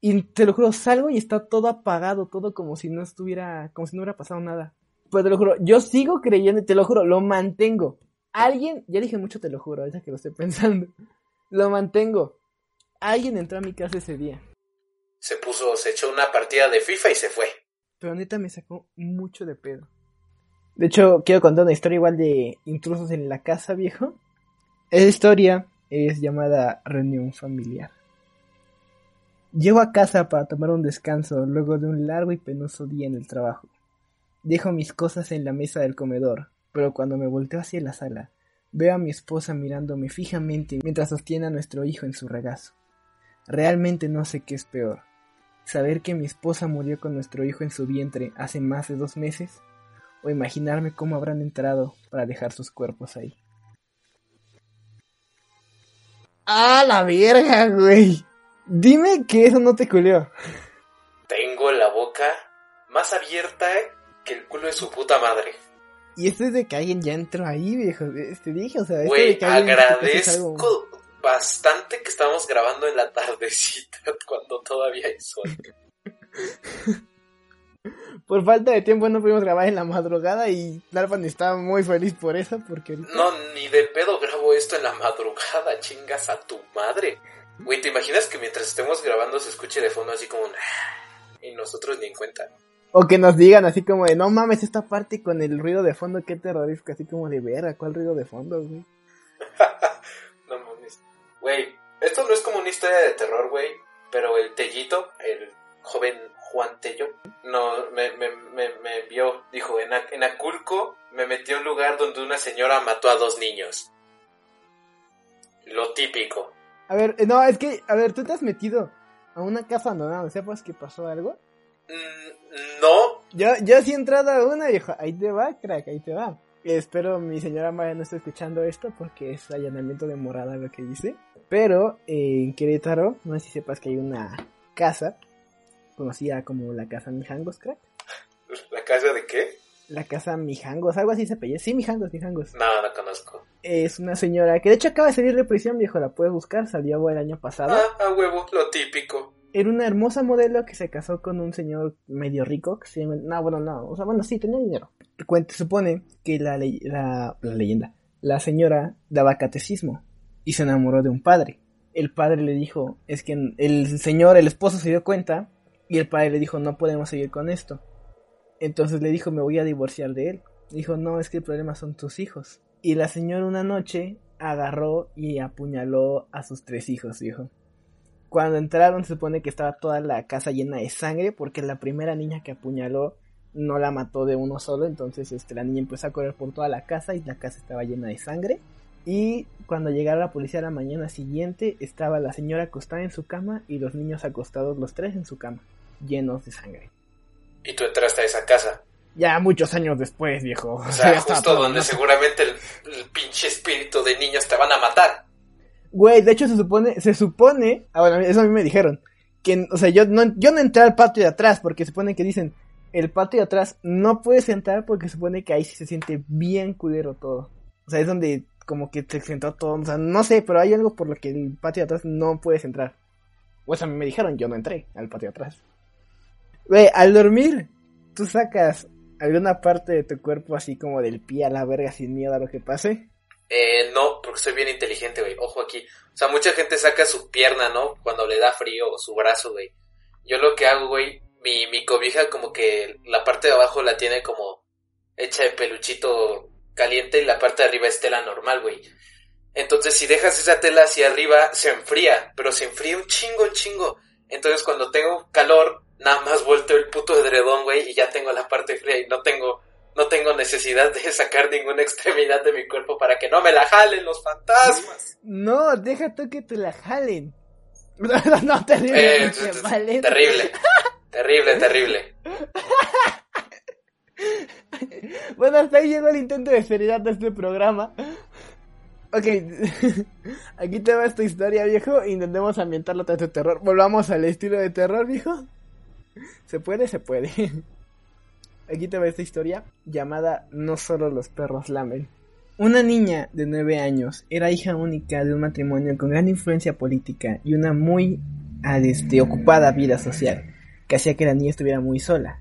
Y te lo juro, salgo y está todo apagado, todo como si no estuviera, como si no hubiera pasado nada. Pues te lo juro, yo sigo creyendo, y te lo juro, lo mantengo. Alguien, ya dije mucho, te lo juro, ahorita que lo estoy pensando. Lo mantengo. Alguien entró a mi casa ese día. se puso, se echó una partida de FIFA y se fue. Pero neta me sacó mucho de pedo. De hecho, quiero contar una historia igual de intrusos en la casa, viejo. Esa historia es llamada reunión familiar. Llego a casa para tomar un descanso luego de un largo y penoso día en el trabajo. Dejo mis cosas en la mesa del comedor, pero cuando me volteo hacia la sala, veo a mi esposa mirándome fijamente mientras sostiene a nuestro hijo en su regazo. Realmente no sé qué es peor, saber que mi esposa murió con nuestro hijo en su vientre hace más de dos meses, o imaginarme cómo habrán entrado para dejar sus cuerpos ahí. ¡Ah, la verga, güey! Dime que eso no te culió. Tengo la boca más abierta que el culo de su puta madre. Y esto es de que alguien ya entró ahí, viejo. Te dije, o sea, esto de Güey, que alguien dice que eso es algo- agradezco bastante que estamos grabando en la tardecita cuando todavía hay sol. Por falta de tiempo no pudimos grabar en la madrugada y Larpan estaba muy feliz por eso, porque No, ni de pedo grabo esto en la madrugada, chingas a tu madre. Güey, ¿te imaginas que mientras estemos grabando se escuche de fondo así como un... "Ah", Y nosotros ni en cuenta. O que nos digan así como de, no mames, esta parte con el ruido de fondo, qué terrorífico, así como de verga, ¿cuál ruido de fondo, güey? No mames. Güey, esto no es como una historia de terror, güey. Pero el Tellito, el joven Juan Tello, no, me, me, me, me vio. Dijo, en, en Aculco me metí a un lugar donde una señora mató a dos niños. Lo típico. A ver, eh, no, es que, a ver, tú te has metido a una casa abandonada, ¿sepas que pasó algo? Mm, no, Yo, yo sí he entrado a una, viejo, ahí te va, crack, ahí te va. Espero mi señora Maya no esté escuchando esto porque es allanamiento de morada lo que dice. Pero eh, en Querétaro, no sé si sepas que hay una casa conocida como la casa Mijangos, crack. ¿la casa de qué? La casa Mijangos, algo así se apellida. Sí, Mijangos, Mijangos. No, no conozco. Es una señora que de hecho acaba de salir de prisión, viejo, la puedes buscar, salió el año pasado. Ah, a huevo, lo típico. Era una hermosa modelo que se casó con un señor medio rico que se llama... No, bueno, no. O sea, bueno, sí, tenía dinero. Cuenta, supone que la, ley- la, la leyenda, la señora daba catecismo y se enamoró de un padre. El padre le dijo, es que el señor, el esposo se dio cuenta y el padre le dijo, no podemos seguir con esto. Entonces le dijo, me voy a divorciar de él. Dijo, no, es que el problema son tus hijos. Y la señora una noche agarró y apuñaló a sus tres hijos, dijo. Cuando entraron se supone que estaba toda la casa llena de sangre porque la primera niña que apuñaló no la mató de uno solo, entonces este, la niña empezó a correr por toda la casa y la casa estaba llena de sangre. Y cuando llegara la policía la mañana siguiente, estaba la señora acostada en su cama y los niños acostados los tres en su cama, llenos de sangre. Y tú entraste a esa casa. Ya muchos años después, viejo. O sea, justo donde seguramente el, el, pinche espíritu de niños te van a matar. Güey, de hecho se supone, se supone, ah, bueno, eso a mí me dijeron, que, o sea, yo no, yo no entré al patio de atrás porque se supone que dicen, el patio de atrás no puedes entrar porque se supone que ahí sí se siente bien culero todo. O sea, es donde como que se sentó todo, o sea, no sé, pero hay algo por lo que el patio de atrás no puedes entrar. Eso a mí me dijeron, yo no entré al patio de atrás. Güey, al dormir, tú sacas alguna parte de tu cuerpo así como del pie a la verga sin miedo a lo que pase. Eh, no, porque soy bien inteligente, güey. Ojo aquí. O sea, mucha gente saca su pierna, ¿no? Cuando le da frío o su brazo, güey. Yo lo que hago, güey, mi, mi cobija como que la parte de abajo la tiene como hecha de peluchito caliente y la parte de arriba es tela normal, güey. Entonces, si dejas esa tela hacia arriba, se enfría, pero se enfría un chingo, un chingo. Entonces, cuando tengo calor, nada más vuelto el puto edredón, güey, y ya tengo la parte fría y no tengo no tengo necesidad de sacar ninguna extremidad de mi cuerpo para que no me la jalen los fantasmas. No, deja tú que te la jalen. No, no terrible. Eh, terrible. terrible, terrible. bueno, hasta ahí llegó el intento de seriedad de este programa. Ok, aquí te va esta historia, viejo. Intentemos ambientarlo tras de terror. Volvamos al estilo de terror, viejo. ¿Se puede? Se puede. Aquí te va esta historia llamada No solo los perros lamen. Una niña de 9 años era hija única de un matrimonio con gran influencia política y una muy este, ocupada vida social, que hacía que la niña estuviera muy sola.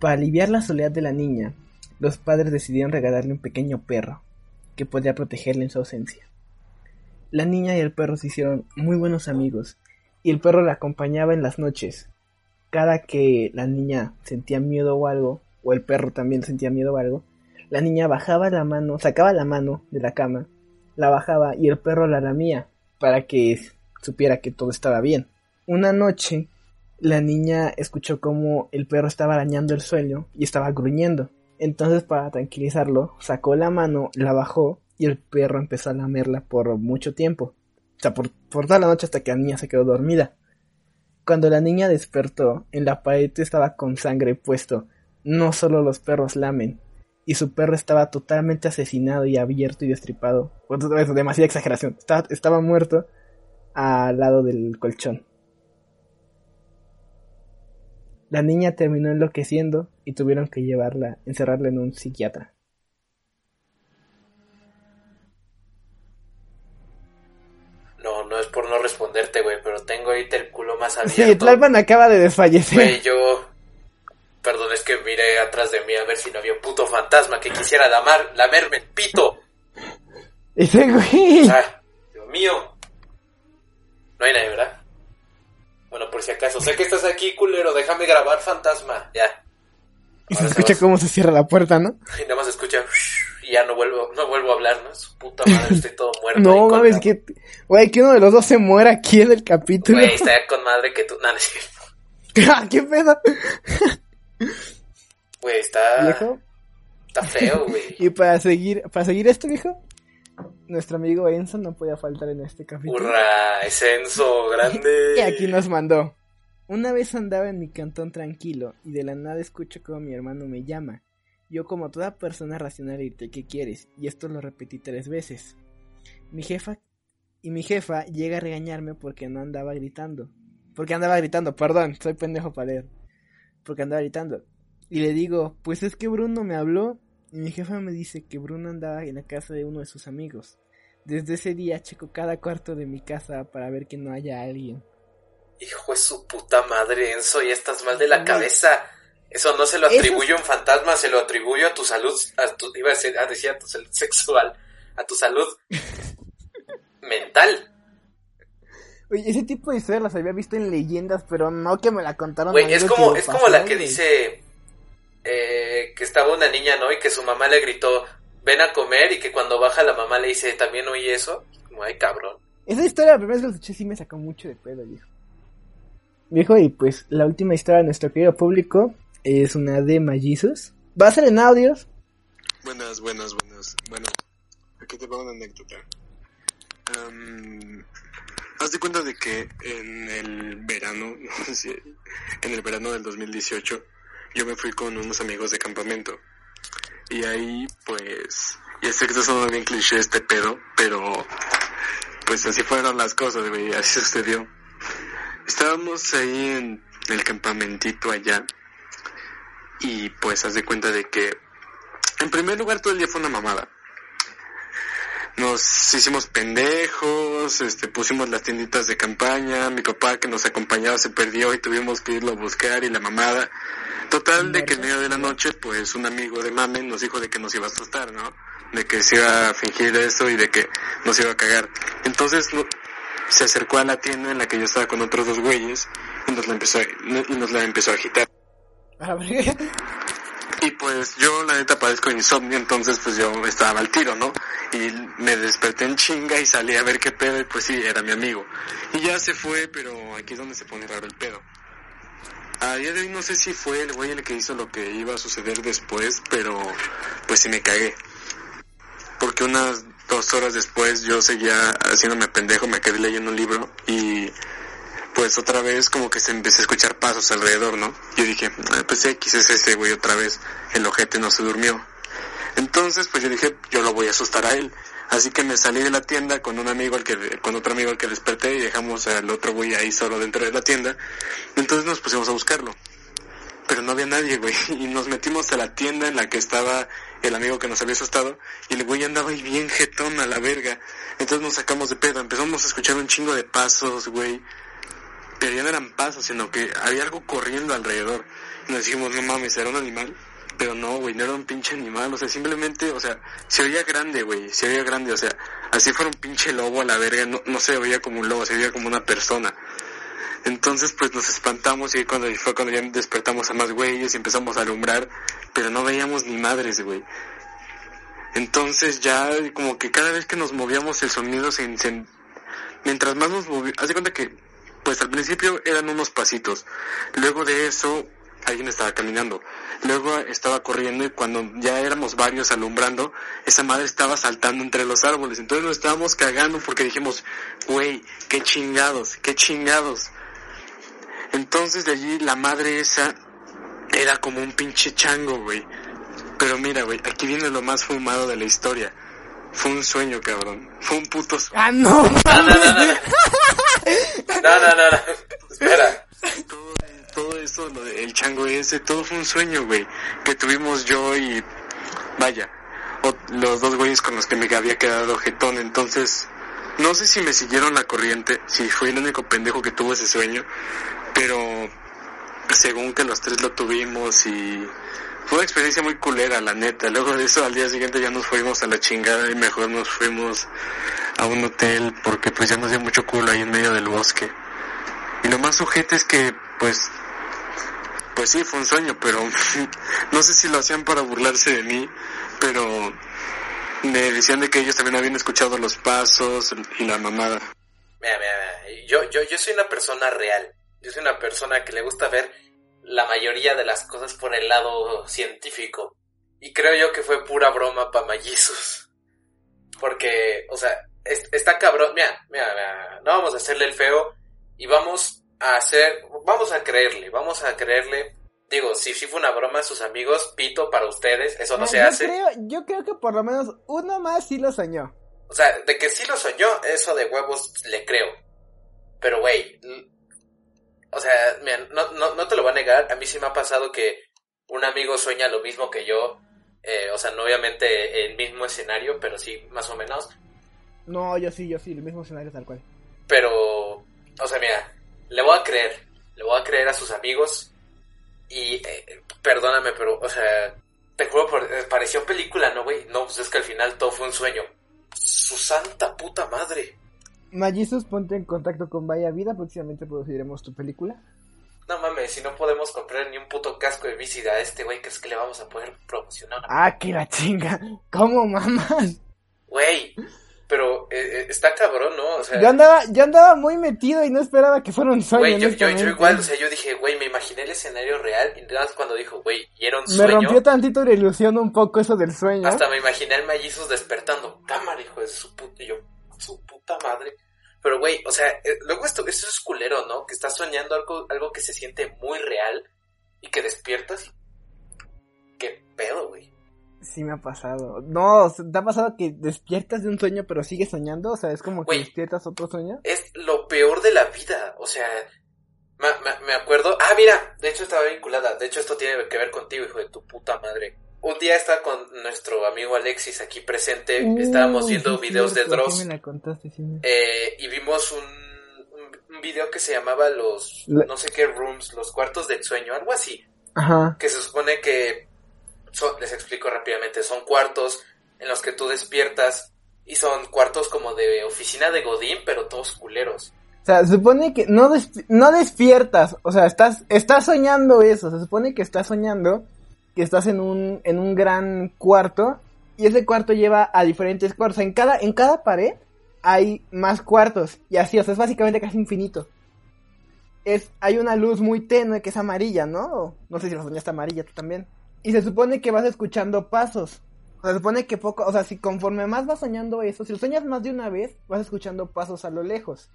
Para aliviar la soledad de la niña, los padres decidieron regalarle un pequeño perro, que podría protegerle en su ausencia. La niña y el perro se hicieron muy buenos amigos, y el perro la acompañaba en las noches, cada que la niña sentía miedo o algo, o el perro también sentía miedo o algo, la niña bajaba la mano, sacaba la mano de la cama, la bajaba y el perro la lamía para que supiera que todo estaba bien. Una noche, la niña escuchó como el perro estaba arañando el suelo y estaba gruñendo. Entonces, para tranquilizarlo, sacó la mano, la bajó y el perro empezó a lamerla por mucho tiempo. O sea, por, toda la noche hasta que la niña se quedó dormida. Cuando la niña despertó, en la pared estaba con sangre puesto. No solo los perros lamen. Y su perro estaba totalmente asesinado y abierto y destripado. Eso, demasiada exageración. Estaba muerto al lado del colchón. La niña terminó enloqueciendo y tuvieron que llevarla, encerrarla en un psiquiatra. No, no es por no responderte, güey, pero tengo ahorita el culo más abierto. Sí, Tlalpan acaba de desfallecer. Güey, yo... Perdón, es que miré atrás de mí a ver si no había un puto fantasma que quisiera lamar, lamerme el pito. Ese güey. O sea, Dios mío. No hay nadie, ¿verdad? Bueno, por si acaso. Sé que estás aquí, culero. Déjame grabar fantasma. Ya. Y se escucha cómo se cierra la puerta, ¿no? Y nada más se escucha... Y ya no vuelvo, no vuelvo a hablar, ¿no? Su puta madre, estoy todo muerto. no mames, que... Güey, que uno de los dos se muera aquí en el capítulo. Güey, está con madre que tú... No, no. Ah, ¿Qué pedo? Güey, está... ¿Viejo? Está feo, güey. y para seguir, para seguir esto, viejo, nuestro amigo Enzo no podía faltar en este capítulo. ¡Hurra! Es Enzo, grande. y aquí nos mandó. Una vez andaba en mi cantón tranquilo y de la nada escucho como mi hermano me llama. Yo como toda persona racional grité ¿qué quieres? Y esto lo repetí tres veces. Mi jefa y mi jefa llega a regañarme porque no andaba gritando. Porque andaba gritando, perdón, soy pendejo para leer. Porque andaba gritando. Y le digo, pues es que Bruno me habló. Y mi jefa me dice que Bruno andaba en la casa de uno de sus amigos. Desde ese día checo cada cuarto de mi casa para ver que no haya alguien. Hijo de su puta madre, Enzo, ya estás mal de la cabeza. Eso no se lo atribuyo a un fantasma, se lo atribuyo a tu salud, a tu, iba a decir, a decir a tu salud sexual, a tu salud mental. Oye, ese tipo de historias las había visto en leyendas, pero no que me la contaron. Güey, es como, es como la que dice eh, que estaba una niña, ¿no? Y que su mamá le gritó, ven a comer, y que cuando baja la mamá le dice, ¿también oí eso? Como, ay, cabrón. Esa historia, la primera vez que la escuché, sí me sacó mucho de pedo, viejo. Viejo, y pues la última historia de nuestro querido público es una de Mellizos. Va a ser en audios. Buenas, buenas, buenas. Bueno, aquí te va una anécdota. Am, haz de cuenta de que en el verano, no sé, en el verano del 2018, yo me fui con unos amigos de campamento. Y ahí, pues, ya sé que está sonando bien cliché este pedo, pero pues así fueron las cosas, güey, así sucedió. Estábamos ahí en el campamentito allá y pues haz de cuenta de que en primer lugar todo el día fue una mamada. Nos hicimos pendejos, este, pusimos las tienditas de campaña, mi papá que nos acompañaba se perdió y tuvimos que irlo a buscar y la mamada. Total de que en medio de la noche, pues un amigo de mame nos dijo de que nos iba a asustar, ¿no? De que se iba a fingir eso y de que nos iba a cagar. Entonces se acercó a la tienda en la que yo estaba con otros dos güeyes y nos la empezó a, y nos la empezó a agitar. Y pues yo la neta padezco de insomnio, entonces pues yo estaba al tiro, ¿no? Y me desperté en chinga y salí a ver qué pedo y pues sí, era mi amigo. Y ya se fue, pero aquí es donde se pone raro el pedo. A día de hoy no sé si fue el güey el que hizo lo que iba a suceder después, pero pues sí me cagué. Porque unas dos horas después yo seguía haciéndome pendejo, me quedé leyendo un libro y pues otra vez como que se empecé a escuchar pasos alrededor, ¿no? Yo dije, "Ah, pues X es ese güey otra vez, el ojete no se durmió. Entonces, pues yo dije, yo lo voy a asustar a él. Así que me salí de la tienda con un amigo al que, con otro amigo al que desperté y dejamos al otro güey ahí solo dentro de la tienda. Entonces nos pusimos a buscarlo. Pero no había nadie, güey. Y nos metimos a la tienda en la que estaba el amigo que nos había asustado. Y el güey andaba ahí bien jetón a la verga. Entonces nos sacamos de pedo. Empezamos a escuchar un chingo de pasos, güey pero ya no eran pasos, sino que había algo corriendo alrededor. Y nos dijimos, no mames, ¿era un animal? Pero no, güey, no era un pinche animal, o sea, simplemente, o sea, se oía grande, güey, se oía grande, o sea, así fuera un pinche lobo a la verga, no, no se oía como un lobo, se oía como una persona. Entonces, pues nos espantamos y cuando fue cuando ya despertamos a más güeyes y empezamos a alumbrar, pero no veíamos ni madres, güey. Entonces ya como que cada vez que nos movíamos el sonido se, se- mientras más nos movíamos, haz de cuenta que pues al principio eran unos pasitos. Luego de eso, alguien estaba caminando. Luego estaba corriendo y cuando ya éramos varios alumbrando, esa madre estaba saltando entre los árboles. Entonces nos estábamos cagando porque dijimos, güey, qué chingados, qué chingados. Entonces de allí la madre esa era como un pinche chango, güey. Pero mira, güey, aquí viene lo más fumado de la historia. Fue un sueño, cabrón. Fue un puto sueño. ah, no, No, no, no, no. No, no, no, no. Espera. todo, todo eso, lo del chango ese, todo fue un sueño, güey, que tuvimos yo y, vaya, o- los dos güeyes con los que me había quedado jetón, entonces, no sé si me siguieron la corriente, si fui el único pendejo que tuvo ese sueño, pero según que los tres lo tuvimos y fue una experiencia muy culera, la neta. Luego de eso, al día siguiente ya nos fuimos a la chingada y mejor nos fuimos a un hotel porque pues ya nos dio mucho culo ahí en medio del bosque. Y lo más sujete es que, pues, pues sí, fue un sueño, pero no sé si lo hacían para burlarse de mí, pero me decían de que ellos también habían escuchado los pasos y la mamada. Mira, mira, mira. Yo, yo, yo soy una persona real. Yo soy una persona que le gusta ver la mayoría de las cosas por el lado científico. Y creo yo que fue pura broma para mellizos. Porque, o sea, es- está cabrón. Mira, mira, mira, no vamos a hacerle el feo y vamos a hacer, vamos a creerle, vamos a creerle. Digo, si sí fue una broma, sus amigos, pito para ustedes, eso no se yo hace. Creo, yo creo que por lo menos uno más sí lo soñó. O sea, de que sí lo soñó, eso de huevos le creo. Pero, güey, o sea, mira, no, no, no te lo voy a negar, a mí sí me ha pasado que un amigo sueña lo mismo que yo. eh, o sea, no obviamente el mismo escenario, pero sí, más o menos. No, yo sí, yo sí, el mismo escenario tal cual. Pero, o sea, mira, le voy a creer, le voy a creer a sus amigos. Y, eh, perdóname, pero, o sea, te juro, por- eh, pareció película, ¿no, güey? No, pues es que al final todo fue un sueño. Su santa puta madre. Magisus, ponte en contacto con Vaya Vida, próximamente produciremos tu película. No mames, si no podemos comprar ni un puto casco de bici a este güey, ¿crees que le vamos a poder promocionar? Ah, que la chinga. ¿Cómo mamas? Güey, pero eh, eh, está cabrón, ¿no? O sea, Yo andaba, yo andaba muy metido y no esperaba que fuera un sueño. güey, yo, yo, yo honestamente. igual, o sea, yo dije, güey, me imaginé el escenario real y nada más cuando dijo, güey, y era un Me sueño, rompió tantito la ilusión un poco eso del sueño. hasta me imaginé al mellizos despertando, cámara, hijo de su puta, y yo, su puta madre. Pero, güey, o sea, eh, luego esto, esto es culero, ¿no? Que estás soñando algo, algo que se siente muy real y que despiertas y... ¿Qué pedo, güey? Sí me ha pasado. No, ¿te ha pasado que despiertas de un sueño pero sigues soñando? O sea, es como que despiertas otro sueño. es lo peor de la vida. O sea, me, me- me acuerdo. Ah, mira, de hecho estaba vinculada. De hecho, esto tiene que ver contigo, hijo de tu puta madre. Un día estaba con nuestro amigo Alexis aquí presente. Estábamos viendo sí videos de Dross. contaste, sí eh, y vimos un, un, un video que se llamaba los. La- No sé qué rooms, los cuartos del sueño, algo así. Ajá. Que se supone que. son- les explico rápidamente. Son cuartos en los que tú despiertas. Y son cuartos como de oficina de Godín, pero todos culeros. O sea, se supone que no, despi- no despiertas, o sea, estás, estás soñando eso, se supone que estás soñando que estás en un, en un gran cuarto y ese cuarto lleva a diferentes cuartos. En cada, en cada pared hay más cuartos y así, o sea, es básicamente casi infinito. Es, hay una luz muy tenue que es amarilla, ¿no? No sé si la soñaste amarilla tú también. Y se supone que vas escuchando pasos. O sea, se supone que poco, o sea, si conforme más vas soñando eso, si lo sueñas más de una vez, vas escuchando pasos a lo lejos.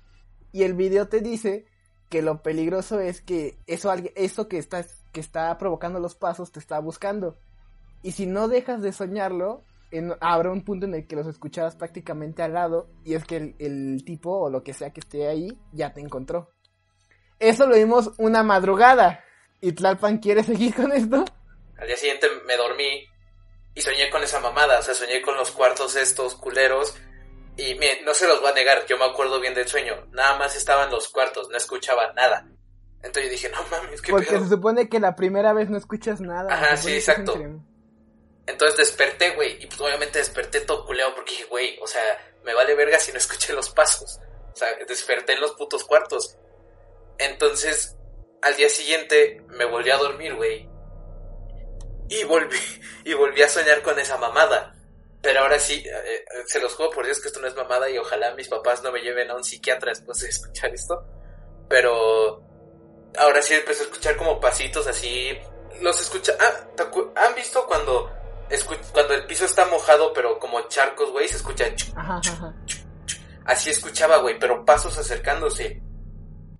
Y el video te dice que lo peligroso es que eso, eso que, está, que está provocando los pasos te está buscando. Y si no dejas de soñarlo, en- habrá un punto en el que los escuchabas prácticamente al lado y es que el, el tipo o lo que sea que esté ahí ya te encontró. Eso lo vimos una madrugada. ¿Y Tlalpan quiere seguir con esto? Al día siguiente me dormí y soñé con esa mamada, o sea, soñé con los cuartos estos culeros. Y miren, no se los voy a negar, yo me acuerdo bien del sueño. Nada más estaban los cuartos, no escuchaba nada. Entonces yo dije, no mames, qué Porque pedo. se supone que la primera vez no escuchas nada. Ajá, sí, exacto. Entonces desperté, güey, y pues obviamente desperté todo culeado porque dije, güey, o sea, me vale verga si no escuché los pasos. O sea, desperté en los putos cuartos. Entonces, al día siguiente me volví a dormir, güey. Y volví, y volví a soñar con esa mamada. Pero ahora sí, eh, eh, se los juego por Dios que esto no es mamada y ojalá mis papás no me lleven a un psiquiatra después de escuchar esto. Pero ahora sí empecé a escuchar como pasitos así. Los escucha. Ah, ¿te acu- ¿Han visto cuando, escu- cuando el piso está mojado pero como charcos, güey? Se escucha. ajá, ajá. Así escuchaba, güey, pero pasos acercándose.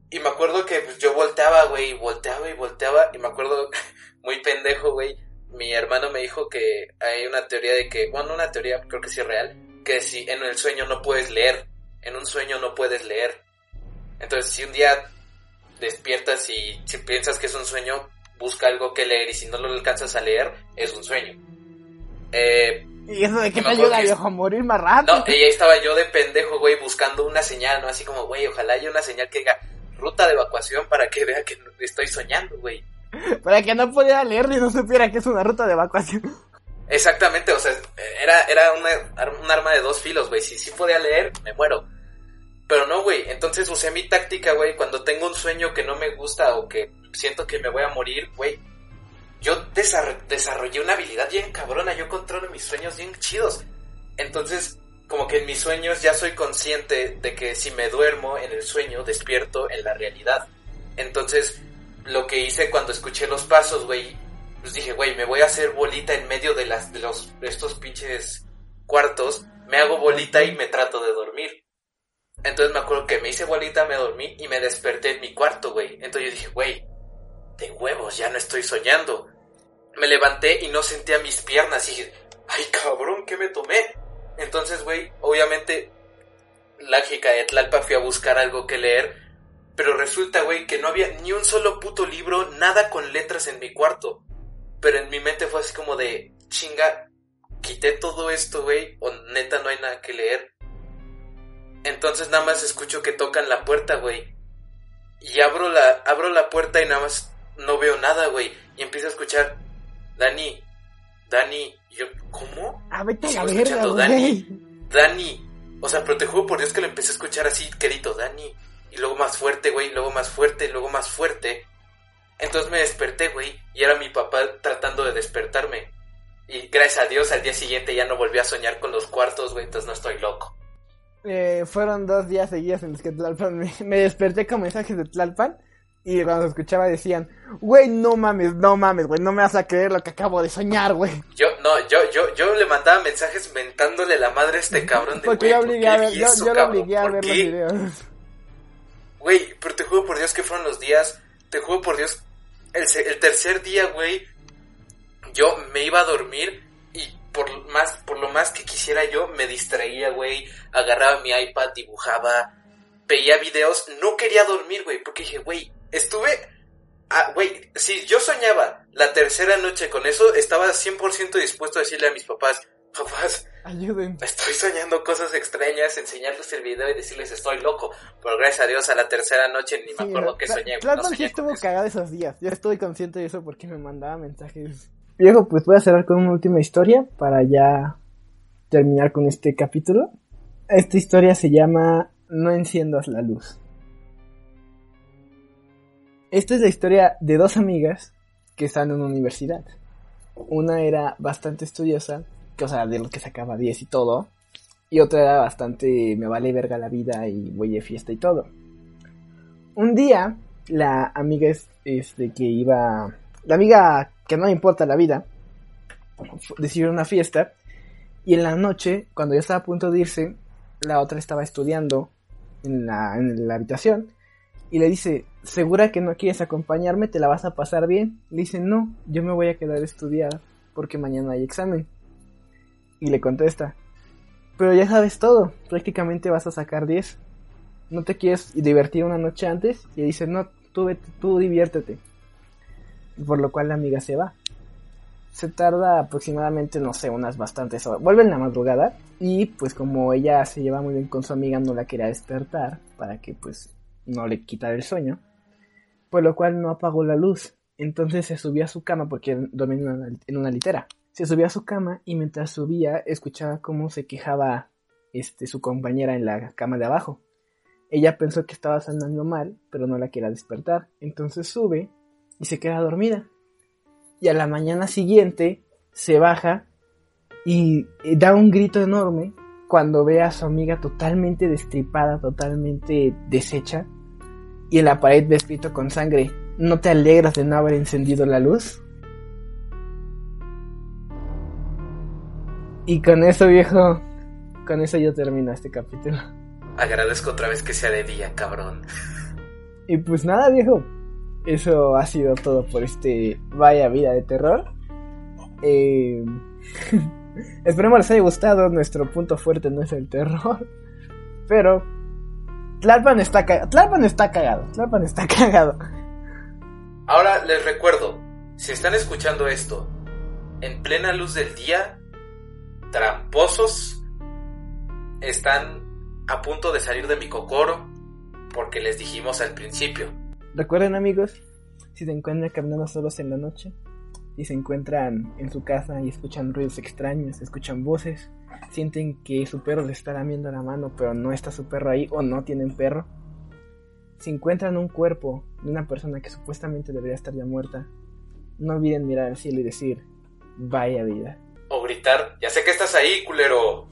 Y me acuerdo que pues, yo volteaba, güey, y volteaba y volteaba. Y me acuerdo, muy pendejo, güey. Mi hermano me dijo que hay una teoría de que, bueno, una teoría, creo que sí es real, que si en el sueño no puedes leer, en un sueño no puedes leer. Entonces, si un día despiertas y si piensas que es un sueño, busca algo que leer y si no lo alcanzas a leer, es un sueño. Eh, ¿Y eso de qué Me ayuda, que- viejo, a morir más rápido? no, y ahí estaba yo de pendejo, güey, buscando una señal, ¿no? Así como, güey, ojalá haya una señal que diga ruta de evacuación para que vea que estoy soñando, güey. Para que no pudiera leer y no supiera que es una ruta de evacuación. Exactamente, o sea, era, era una, un arma de dos filos, güey. Si sí podía leer, me muero. Pero no, güey. Entonces usé mi táctica, güey. Cuando tengo un sueño que no me gusta o que siento que me voy a morir, güey. Yo desar- desarrollé una habilidad bien cabrona. Yo controlo mis sueños bien chidos. Entonces, como que en mis sueños ya soy consciente de que si me duermo en el sueño, despierto en la realidad. Entonces, lo que hice cuando escuché los pasos, güey, pues dije, güey, me voy a hacer bolita en medio de las de los estos pinches cuartos, me hago bolita y me trato de dormir. Entonces me acuerdo que me hice bolita, me dormí y me desperté en mi cuarto, güey. Entonces yo dije, güey, de huevos, ya no estoy soñando. Me levanté y no sentía mis piernas y dije, ay cabrón, ¿qué me tomé? Entonces, güey, obviamente, lógica de Tlalpa fui a buscar algo que leer, pero resulta, güey, que no había ni un solo puto libro, nada con letras en mi cuarto. Pero en mi mente fue así como de, chinga, quité todo esto, güey, o neta no hay nada que leer. Entonces nada más escucho que tocan la puerta, güey. Y abro la, abro la puerta y nada más no veo nada, güey. Y empiezo a escuchar, Dani, Dani, y yo, ¿cómo? Ah, vete Sigo escuchando. Dani. Dani. O sea, pero te juro por Dios que lo empecé a escuchar así, querido Dani. Y luego más fuerte, güey, luego más fuerte, luego más fuerte. Entonces me desperté, güey, y era mi papá tratando de despertarme. Y gracias a Dios al día siguiente ya no volví a soñar con los cuartos, güey, entonces no estoy loco. Eh, fueron dos días seguidos en los que Tlalpan me, me desperté con mensajes de Tlalpan. Y cuando escuchaba decían, güey, no mames, no mames, güey, no me vas a creer lo que acabo de soñar, güey. Yo, no, yo, yo, yo le mandaba mensajes mentándole la madre a este cabrón de Porque güey, yo ¿por obligué a ver, yo, lo cabrón? obligué a ¿Por ver los videos. Güey, pero te juro por Dios que fueron los días, te juro por Dios, el, el tercer día, güey, yo me iba a dormir y por más, por lo más que quisiera yo, me distraía, güey, agarraba mi iPad, dibujaba, veía videos, no quería dormir, güey, porque dije, güey, estuve, ah, güey, si yo soñaba la tercera noche con eso, estaba 100% dispuesto a decirle a mis papás, papás, Ayuden. Estoy soñando cosas extrañas, enseñarles el video y decirles estoy loco. Pero gracias a Dios a la tercera noche ni me acuerdo qué soñé. güey, no sí estuvo cagado esos días. Yo estoy consciente de eso porque me mandaba mensajes. Viejo, pues voy a cerrar con una última historia para ya terminar con este capítulo. Esta historia se llama No enciendas la luz. Esta es la historia de dos amigas que están en una universidad. Una era bastante estudiosa, que o sea, de lo que sacaba 10 y todo. Y otra era bastante me vale verga la vida y voy de fiesta y todo. Un día, la amiga es, este, que iba. La amiga que no le importa la vida. Decidió una fiesta. Y en la noche, cuando ya estaba a punto de irse, la otra estaba estudiando en la, en la habitación. Y le dice, ¿segura que no quieres acompañarme? ¿Te la vas a pasar bien? Le dice, no, yo me voy a quedar a estudiar porque mañana hay examen. Y le contesta, pero ya sabes todo, prácticamente vas a sacar 10. ¿No te quieres divertir una noche antes? Y dice, no, tú, vete, tú diviértete. Por lo cual la amiga se va. Se tarda aproximadamente, no sé, unas bastantes horas. Vuelve en la madrugada y pues como ella se lleva muy bien con su amiga, no la quería despertar para que pues no le quitara el sueño. Por lo cual no apagó la luz. Entonces se subió a su cama porque dormía en una, en una litera. Se subió a su cama y mientras subía escuchaba cómo se quejaba este, su compañera en la cama de abajo. Ella pensó que estaba sonando mal, pero no la quería despertar. Entonces sube y se queda dormida. Y a la mañana siguiente se baja y da un grito enorme cuando ve a su amiga totalmente destripada, totalmente deshecha. Y en la pared ve con sangre, ¿no te alegras de no haber encendido la luz? Y con eso, viejo, con eso yo termino este capítulo. Agradezco otra vez que sea de día, cabrón. Y pues nada, viejo. Eso ha sido todo por este Vaya Vida de Terror. Eh... Esperemos les haya gustado. Nuestro punto fuerte no es el terror. Pero... Tlalpan está, ca- Tlalpan está cagado. Tlalpan está cagado. Ahora les recuerdo, si están escuchando esto en plena luz del día, tramposos están a punto de salir de mi cocoro porque les dijimos al principio. Recuerden amigos, si se encuentran caminando solos en la noche y se encuentran en su casa y escuchan ruidos extraños, escuchan voces, sienten que su perro le está lamiendo la mano pero no está su perro ahí o no tienen perro, si encuentran un cuerpo de una persona que supuestamente debería estar ya muerta, no olviden mirar al cielo y decir, vaya vida. O gritar, ya sé que estás ahí, culero.